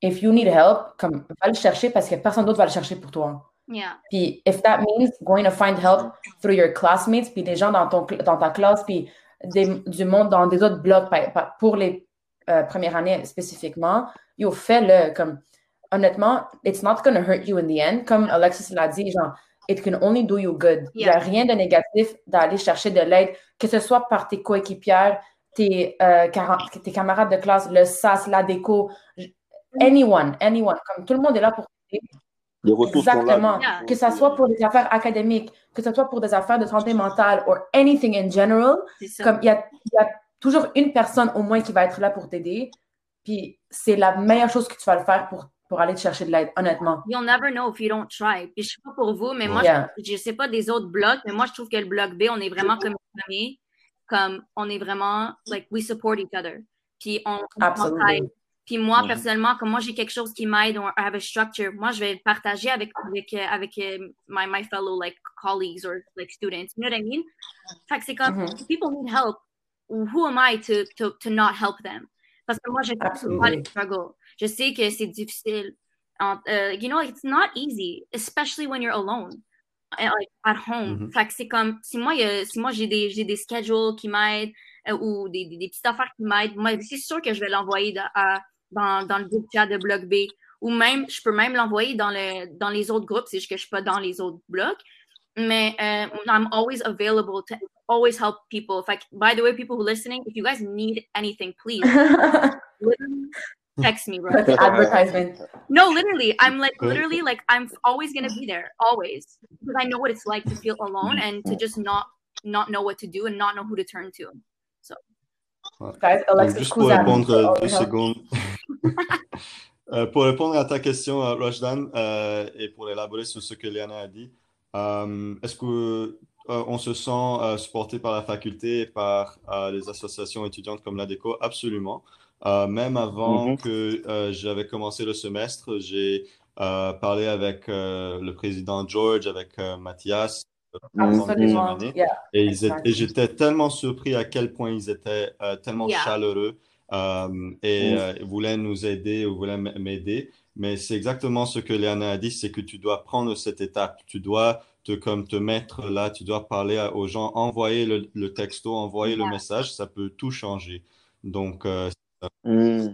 if you need help, comme, va le chercher parce que personne d'autre va le chercher pour toi. Yeah. Puis, if that means going to find help through your classmates, puis des gens dans, ton, dans ta classe, puis des- du monde dans des autres blocs pour les euh, premières années spécifiquement, yo, fais-le. Comme, honnêtement, it's not going to hurt you in the end. Comme Alexis l'a dit, genre, it can only do you good. Il n'y a rien de négatif d'aller chercher de l'aide, que ce soit par tes coéquipières, tes, euh, tes camarades de classe, le SAS, la déco, anyone, anyone. Comme tout le monde est là pour t'aider. Les ressources sont là. Exactement. Que ça soit pour des affaires académiques, que ce soit pour des affaires de santé mentale, or anything in general, comme il y a, il y a toujours une personne au moins qui va être là pour t'aider. Puis c'est la meilleure chose que tu vas le faire pour, pour aller te chercher de l'aide, honnêtement. You'll never know if you don't try. Puis je sais pas pour vous, mais moi, Yeah. je, je sais pas des autres blocs, mais moi, je trouve que le bloc B, on est vraiment comme une famille. Comme on est vraiment, like, we support each other. Puis on, on. Puis moi, personnellement, comme moi, j'ai quelque chose qui m'aide, or I have a structure, moi, je vais le partager avec, avec, euh, avec euh, my, my fellow, like, colleagues or, like, students. You know what I mean? Fait que c'est comme, Mhm. if people need help, who am I to, to, to not help them? Parce que moi, je sais pas les struggles. Je sais que c'est difficile. Euh, you know, it's not easy, especially when you're alone, uh, like, at home. Mhm. Fait que c'est comme, si moi, si moi j'ai des, des schedules qui m'aident euh, ou des, des, des petites affaires qui m'aident, moi, c'est sûr que je vais l'envoyer dans, dans, dans le groupe chat de Bloc B. Ou même, je peux même l'envoyer dans, le, dans les autres groupes, c'est juste que je suis pas dans les autres blocs. Mais euh, I'm always available to always help people. Fait que, by the way, people who are listening, if you guys need anything, please text me, bro. Advertisement. No, literally, I'm like literally like I'm always gonna be there, always, because I know what it's like to feel alone and to just not not know what to do and not know who to turn to. Guys, Donc, Alexis juste pour répondre deux secondes. Euh, pour répondre à ta question, euh, Rojdan, euh, et pour élaborer sur ce que Liana a dit, euh, est-ce que euh, on se sent euh, supporté par la faculté et par euh, les associations étudiantes comme l'ADECO? Absolument. Euh, même avant Mhm. que euh, j'avais commencé le semestre, j'ai euh, parlé avec euh, le président George, avec euh, Mathias, Absolument. année. Yeah. Et, ils étaient- Exact. et j'étais tellement surpris à quel point ils étaient euh, tellement Yeah. chaleureux euh, et Mm. euh, ils voulaient nous aider ou voulaient m'aider. Mais c'est exactement ce que Léana a dit, c'est que tu dois prendre cette étape. Tu dois te, comme te mettre là, tu dois parler à- aux gens, envoyer le, le texto, envoyer le message, ça peut tout changer. Donc, euh, Hmm.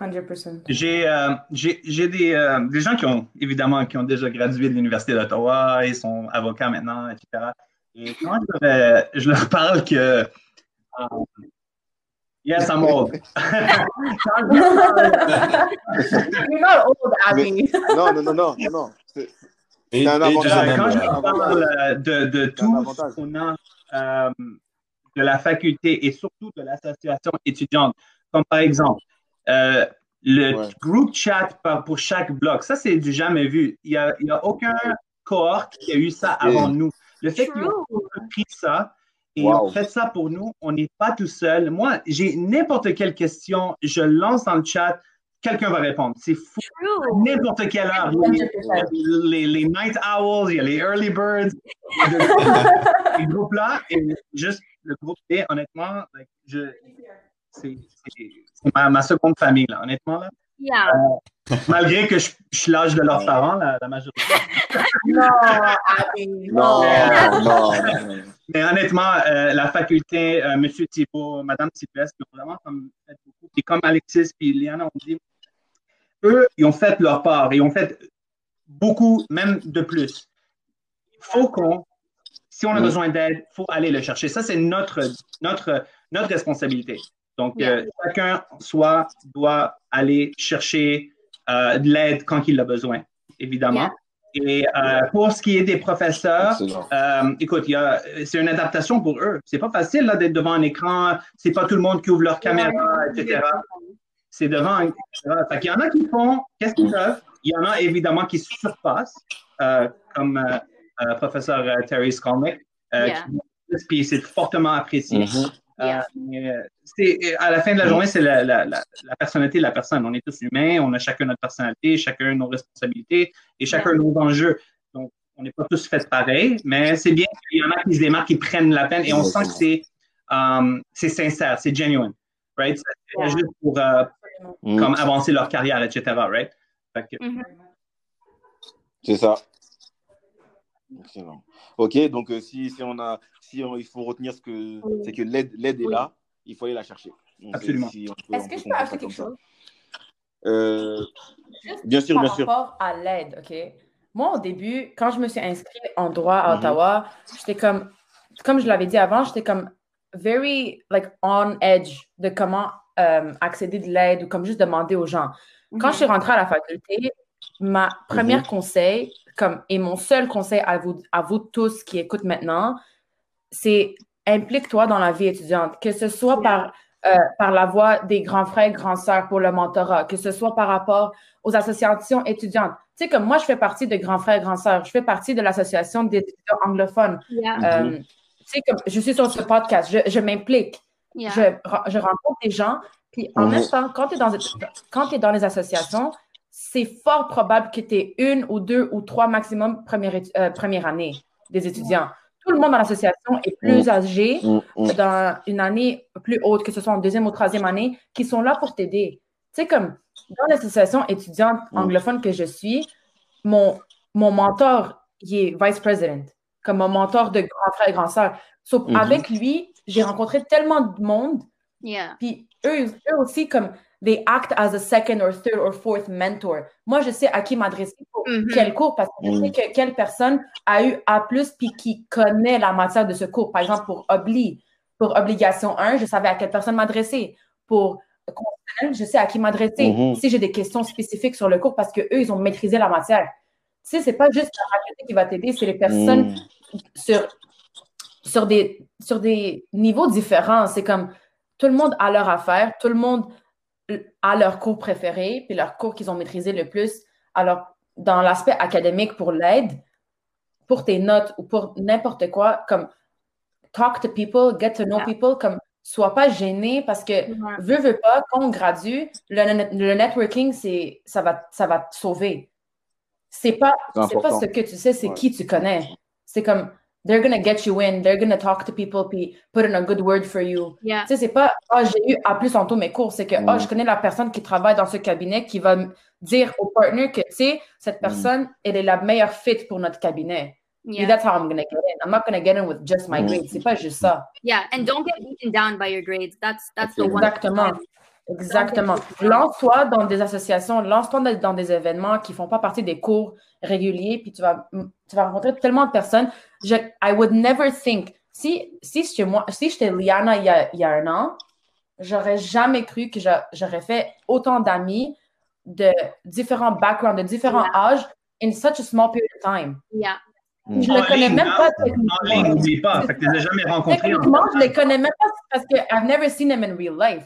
100%. J'ai euh, j'ai j'ai des, euh, des gens qui ont, évidemment, qui ont déjà gradué de l'Université d'Ottawa, ils sont avocats maintenant, etc. Et quand je, leur- je leur parle que. euh, yes, I'm old. You're not old, Abby. Non, non, non, non, non. C'est- C'est un avantage. Euh, quand je euh, leur parle euh, de, de tout ce qu'on a euh, de la faculté et surtout de l'association étudiante, comme par exemple euh, le Ouais. group chat par- pour chaque bloc, ça c'est du jamais vu. Il n'y a, il y a aucun cohorte qui a eu ça avant nous. Le fait qu'ils ont pris ça et Wow. ont fait ça pour nous, on n'est pas tout seul. Moi, j'ai n'importe quelle question, je lance dans le chat, quelqu'un va répondre. C'est fou. N'importe quelle heure. Il y a 100%. les, les night owls, il y a les early birds, il y a de- ces groupes-là, et juste le groupe B, honnêtement, like, je, c'est, ma, ma seconde famille, là, honnêtement. Là. Yeah. Malgré que je, je suis l'âge de leurs parents, la, la majorité. No, Abby. Non, Yeah. non, non, non. Mais honnêtement, euh, la faculté, euh, M. Thibault, Mme Sylvestre, qui ont vraiment comme, fait beaucoup puis comme Alexis et Liana ont dit, eux, ils ont fait leur part, ils ont fait beaucoup, même de plus. Il faut qu'on, si on a besoin d'aide, il faut aller le chercher. Ça, c'est notre, notre, notre responsabilité. Donc, euh, chacun soit doit aller chercher euh, de l'aide quand il a besoin, évidemment. Et euh, pour ce qui est des professeurs, écoute, c'est une adaptation pour eux. C'est pas facile d'être devant un écran. C'est pas tout le monde qui ouvre leur caméra, etc. C'est devant un. Fait il y en a qui font, qu'est-ce qu'ils peuvent? Il y en a évidemment qui surpassent, comme le professeur Terry Skolnick, puis c'est fortement apprécié. Mm-hmm. Euh, à la fin de la journée, c'est la, la, la, personnalité de la personne. On est tous humains, on a chacun notre personnalité, chacun nos responsabilités et chacun nos enjeux. Donc, on n'est pas tous faits pareil, mais c'est bien qu'il y en a qui se démarquent, qui prennent la peine et on sent que c'est um, sincère, c'est genuine. Right? C'est juste pour euh, mm. comme avancer leur carrière, etc. Right? Mm-hmm. C'est ça. Excellent. Ok, donc si, si on a il faut retenir ce que c'est que l'aide, l'aide est là, il faut aller la chercher. Absolument. Est-ce que je peux ajouter quelque chose euh, Bien sûr, bien sûr. Par rapport à l'aide, OK? Moi, au début, quand je me suis inscrite en droit à mhm. Ottawa, j'étais comme, comme je l'avais dit avant, j'étais comme very, like, on edge de comment euh, accéder de l'aide ou comme juste demander aux gens. Quand je suis mhm. rentrée à la faculté, ma première mhm. conseil, comme, et mon seul conseil à vous, à vous tous qui écoutent maintenant, c'est implique-toi dans la vie étudiante, que ce soit par, euh, par la voie des grands frères, grands sœurs pour le mentorat, que ce soit par rapport aux associations étudiantes. Tu sais, comme moi, je fais partie de grands frères, grands sœurs, je fais partie de l'association des étudiants anglophones. Euh, tu sais, comme je suis sur ce podcast, je, je m'implique, je, je, rencontre des gens, puis en même temps, quand tu es, dans, es dans les associations, c'est fort probable que tu es une ou deux ou trois maximum première, euh, première année des étudiants tout le monde dans l'association est plus mm. âgé mm, mm. dans une année plus haute, que ce soit en deuxième ou troisième année, qui sont là pour t'aider. Tu sais, comme dans l'association étudiante anglophone que je suis, mon, mon mentor, il est vice-president, comme mon mentor de grand frère et grand sœur. Mm-hmm. Avec lui, j'ai rencontré tellement de monde. Puis eux, eux aussi, comme they act as a second or third or fourth mentor. Moi, je sais à qui m'adresser pour mm-hmm. quel cours parce que je sais mm. que quelle personne a eu A+, puis qui connaît la matière de ce cours. Par exemple, pour Obli, pour Obligation 1, je savais à quelle personne m'adresser. Pour je sais à qui m'adresser. Mm-hmm. Si j'ai des questions spécifiques sur le cours parce qu'eux, ils ont maîtrisé la matière. Tu sais, c'est pas juste la faculté qui va t'aider, c'est les personnes mm. sur, sur, des, sur des niveaux différents. C'est comme tout le monde a leur affaire, tout le monde à leur cours préféré, puis leur cours qu'ils ont maîtrisé le plus. Alors, dans l'aspect académique pour l'aide, pour tes notes ou pour n'importe quoi, comme talk to people, get to know people, comme sois pas gêné parce que veux, veux pas, quand on gradue, le, networking, c'est, ça va, ça va te sauver. C'est pas, c'est pas ce que tu sais, c'est qui tu connais. C'est comme, they're gonna get you in, they're gonna talk to people, puis put in a good word for you. Tu sais, c'est pas, ah, j'ai eu à plus en tout mes cours, c'est que, ah, je connais la personne qui travaille dans ce cabinet qui va dire au partner que, tu sais, cette mm. personne, elle est la meilleure fit pour notre cabinet. Yeah. that's how I'm gonna get in. I'm not gonna get in with just my mm. grades. C'est pas juste ça. Yeah, and don't get beaten down by your grades. That's that's the one. Exactement. Exactement. Lance-toi dans des associations, lance-toi dans des événements qui ne font pas partie des cours réguliers, puis tu vas, tu vas rencontrer tellement de personnes. Je, I would never think, si, si j'étais moi, si j'étais Liana il y, a, il y a un an, j'aurais jamais cru que j'aurais fait autant d'amis de différents backgrounds, de différents âges in such a small period of time. Yeah. Je ne les connais même pas. En ligne, n'oublie pas. Fait que tu les as jamais rencontrés. Techniquement, je les connais même pas parce que I've never seen them in real life.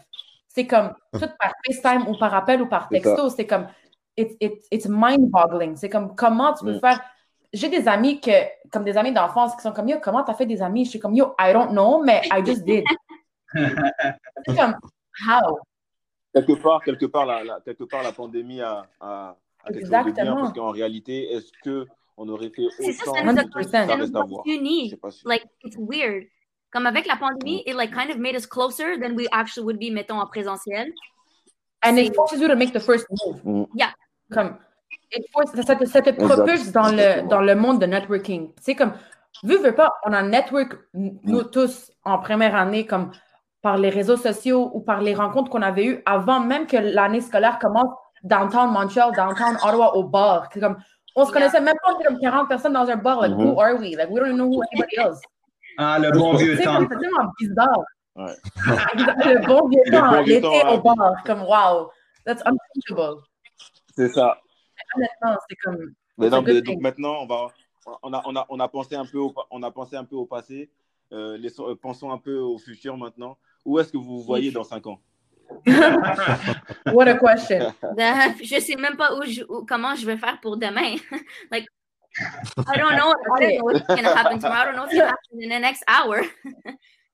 C'est comme tout par FaceTime ou par appel ou par texto. C'est comme it's, it's, it's mind-boggling. C'est comme comment tu peux mm. faire? J'ai des amis que, comme des amis d'enfance qui sont comme Yo, comment tu as fait des amis? Je suis comme Yo, I don't know, mais I just did. c'est comme How? Quelque part, quelque part, la, quelque part, la pandémie a, a, a quelque Exactement. chose de bien parce qu'en réalité, est-ce qu'on aurait fait autant? C'est ça, ça nous a, ça nous a unis. Like, it's weird. Comme avec la pandémie, it like kind of made us closer than we actually would be, mettons, en présentiel. And it forces you to make the first move. Mm. Yeah. Comme, it forces, ça, te, ça te propulse dans le, dans le monde de networking. Sais, comme, vu, veux pas, on a network, nous mm. tous, en première année, comme par les réseaux sociaux ou par les rencontres qu'on avait eues avant même que l'année scolaire commence downtown Montreal, downtown Ottawa au bar. C'est comme, on se connaissait même pas, on était comme 40 personnes dans un bar. Like, Mhm. who are we? Like, we don't even know who anybody else. Ah, le bon vieux temps. c'est tellement bizarre. Ouais. le bon vieux temps, bon l'été au bar. Comme, wow, that's unthinkable. C'est ça. Honnêtement, c'est comme, Mais non, mais donc maintenant, on va, on a, on a, on a pensé un peu au, on a pensé un peu au passé. Euh, laissons- euh, pensons un peu au futur maintenant. Où est-ce que vous vous voyez dans 5 ans? What a question. Je sais même pas où je- où- comment je vais faire pour demain. like, I don't know. I don't know what's going to happen tomorrow. I don't know what's going to happen in the next hour.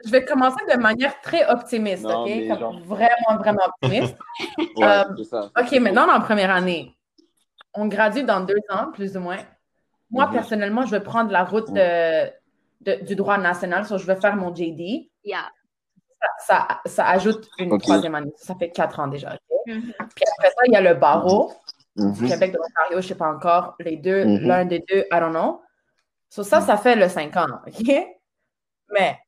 Je vais commencer de manière très optimiste, Non, OK? mais Comme genre- vraiment, vraiment optimiste. Ouais, Euh, ça. OK, maintenant, dans la première année, on gradue dans deux ans, plus ou moins. Moi, Mhm. personnellement, je vais prendre la route de, de- du droit national. So, je vais faire mon JD. Yeah. Ça, ça ajoute une troisième année. Ça fait quatre ans déjà. Mhm. Puis après ça, il y a le barreau du Mhm. Québec, de l'Ontario, je ne sais pas encore. Les deux, Mhm. l'un des deux, I don't know. So, ça, ça fait le cinq ans. OK? Mais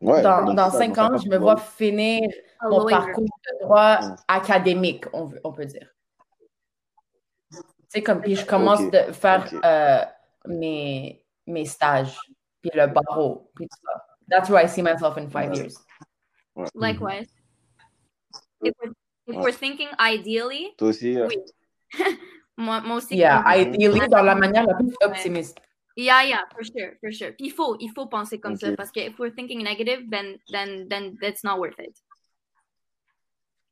Ouais, dans, dans ça, cinq donc ça ans, va je me vois finir mon parcours de droit Mm. académique, on, veut- on peut dire. C'est comme, puis je commence Ok, de faire ok. euh, mes, mes stages, puis le barreau, puis tout ça. That's where I see myself in five years. Likewise. We're, if we're thinking ideally, Toi aussi euh, Oui. moi, moi aussi. Yeah, ideally, dans la manière la plus optimiste. Yeah, yeah, for sure, for sure. Puis il faut, il faut penser comme ça Ok. parce que if we're thinking negative, then, then, then that's not worth it.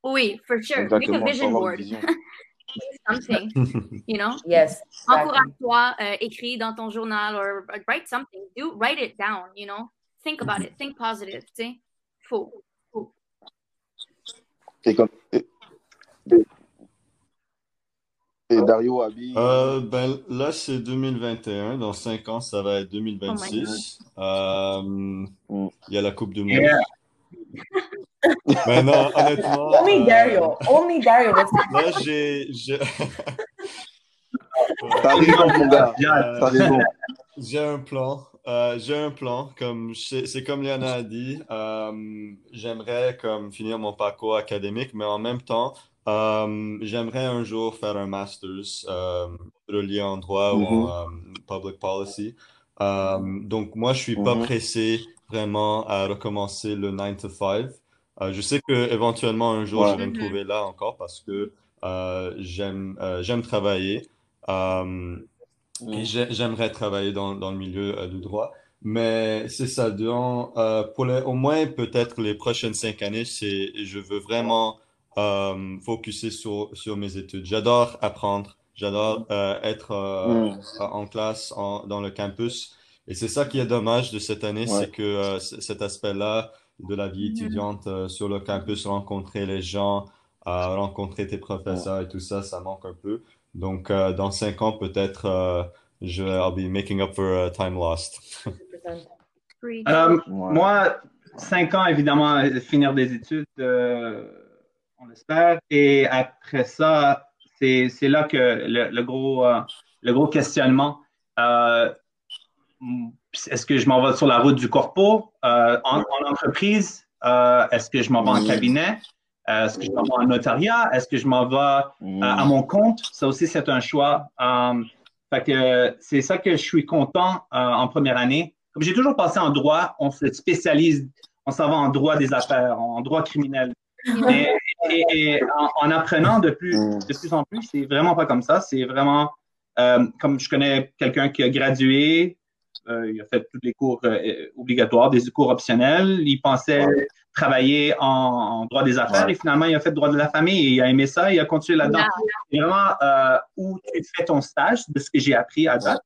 Oui, for sure. Make a vision board. something, you know? Yes. exactly. Encourage-toi, euh, écris dans ton journal or uh, write something. Do write it down, you know? Think about it. Think positive, tu sais? Faut. Et, comme, et, et Dario Abi. Euh, ben, là, c'est 2021. Dans 5 ans, ça va être 2026. Euh, Mm. Il y a la Coupe du Monde. Yeah. Mais non, honnêtement. Only euh, Dario. Only Dario. That's Là, j'ai. j'ai- T'as raison, mon gars. Euh, T'as raison. J'ai un plan. Euh, j'ai un plan. Comme c'est comme Liana a dit. euh, j'aimerais comme finir mon parcours académique, mais en même temps, euh, j'aimerais un jour faire un master's euh, relié en droit ou en euh, public policy. Euh, donc moi, je suis pas Mhm. pressé vraiment à recommencer le 9 to 5. Euh, je sais que éventuellement un jour, Ouais. je vais me Mhm. trouver là encore parce que euh, j'aime euh, j'aime travailler. Euh, j'ai- j'aimerais travailler dans, dans le milieu euh, du droit. Mais c'est ça, dans, euh, pour les, au moins peut-être les prochaines cinq années, c'est, je veux vraiment euh, focuser sur, sur mes études. J'adore apprendre, j'adore euh, être euh, Mm. en classe, en, dans le campus. Et c'est ça qui est dommage de cette année, Ouais. c'est que cet aspect-là de la vie étudiante sur le campus, rencontrer les gens, rencontrer tes professeurs et tout ça, ça manque un peu. Donc, euh, dans cinq ans, peut-être, euh, je vais I'll be making up for uh, time lost. Ouais. Moi, cinq ans, évidemment, finir des études, euh, on l'espère. Et après ça, c'est c'est là que le, le gros, euh, le gros questionnement. euh, Est-ce que je m'en vais sur la route du corpo euh, en, en entreprise? Euh, Est-ce que je m'en vais en cabinet? Euh, Est-ce que je m'en vais en notariat? Est-ce que je m'en vais Mm. à, à mon compte? Ça aussi, c'est un choix. Euh, fait que euh, c'est ça que je suis content euh, en première année. Comme j'ai toujours passé en droit, on se spécialise, on s'en va en droit des affaires, en droit criminel. Et, et- et en, en apprenant de plus, Mm. de plus en plus, c'est vraiment pas comme ça. C'est vraiment euh, comme je connais quelqu'un qui a gradué, euh, il a fait tous les cours euh, obligatoires, des cours optionnels. Il pensait travailler en, en droit des affaires Ouais. et finalement, il a fait droit de la famille et il a aimé ça, il a continué là-dedans. C'est vraiment euh, où tu fais ton stage de ce que j'ai appris à date.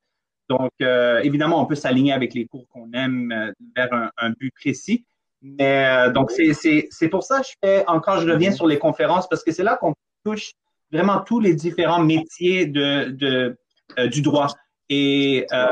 Donc, euh, évidemment, on peut s'aligner avec les cours qu'on aime euh, vers un, un but précis. Mais euh, donc, c'est- pour ça que je fais encore, je reviens Mhm. sur les conférences parce que c'est là qu'on touche vraiment tous les différents métiers de, de, euh, du droit. Et euh,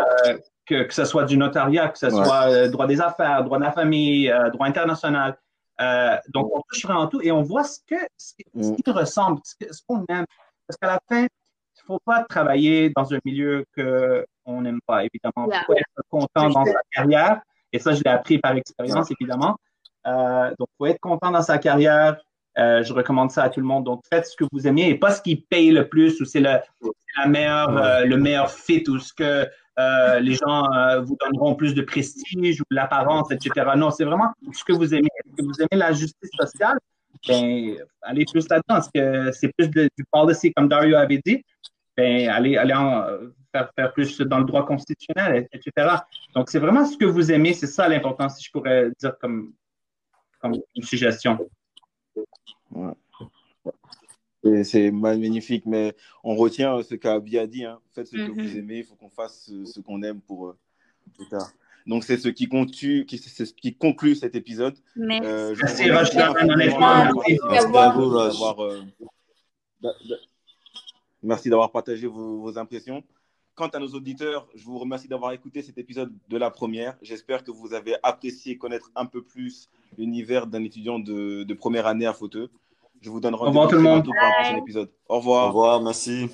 que, que ce soit du notariat, que ce Ouais. soit euh, droit des affaires, droit de la famille, euh, droit international. Euh, donc, on touche vraiment tout et on voit ce, que, ce, qui- ce qui nous ressemble, ce qu'on aime. Parce qu'à la fin, il ne faut pas travailler dans un milieu qu'on n'aime pas, évidemment. Il Yeah. faut être content dans sa carrière. Et ça, je l'ai appris par expérience, évidemment. Euh, donc, il faut être content dans sa carrière. Euh, je recommande ça à tout le monde. Donc, faites ce que vous aimez et pas ce qui paye le plus ou c'est le, la meilleure, euh, le meilleur fit ou ce que euh, les gens euh, vous donneront plus de prestige ou de l'apparence, etc. Non, c'est vraiment ce que vous aimez. Est-ce que vous aimez la justice sociale? Ben, allez plus là-dedans. Est-ce que c'est plus de, du policy, comme Dario avait dit? Ben, allez, allez faire, faire, plus dans le droit constitutionnel, etc. Donc, c'est vraiment ce que vous aimez. C'est ça l'important, si je pourrais dire comme, comme suggestion. Ouais. C'est magnifique, mais on retient ce qu'Abi a dit. Hein. Faites ce mm -hmm. que vous aimez, il faut qu'on fasse ce, ce qu'on aime pour euh, plus tard. Donc, c'est ce qui, conclut, qui, ce qui conclut cet épisode. Merci. Euh, d'avoir euh, Merci d'avoir partagé vos, vos, impressions. Quant à nos auditeurs, je vous remercie d'avoir écouté cet épisode de la première. J'espère que vous avez apprécié connaître un peu plus l'univers d'un étudiant de, de, première année à Fauteux. Je vous donne rendez-vous pour un prochain épisode. Au revoir. Au revoir, merci.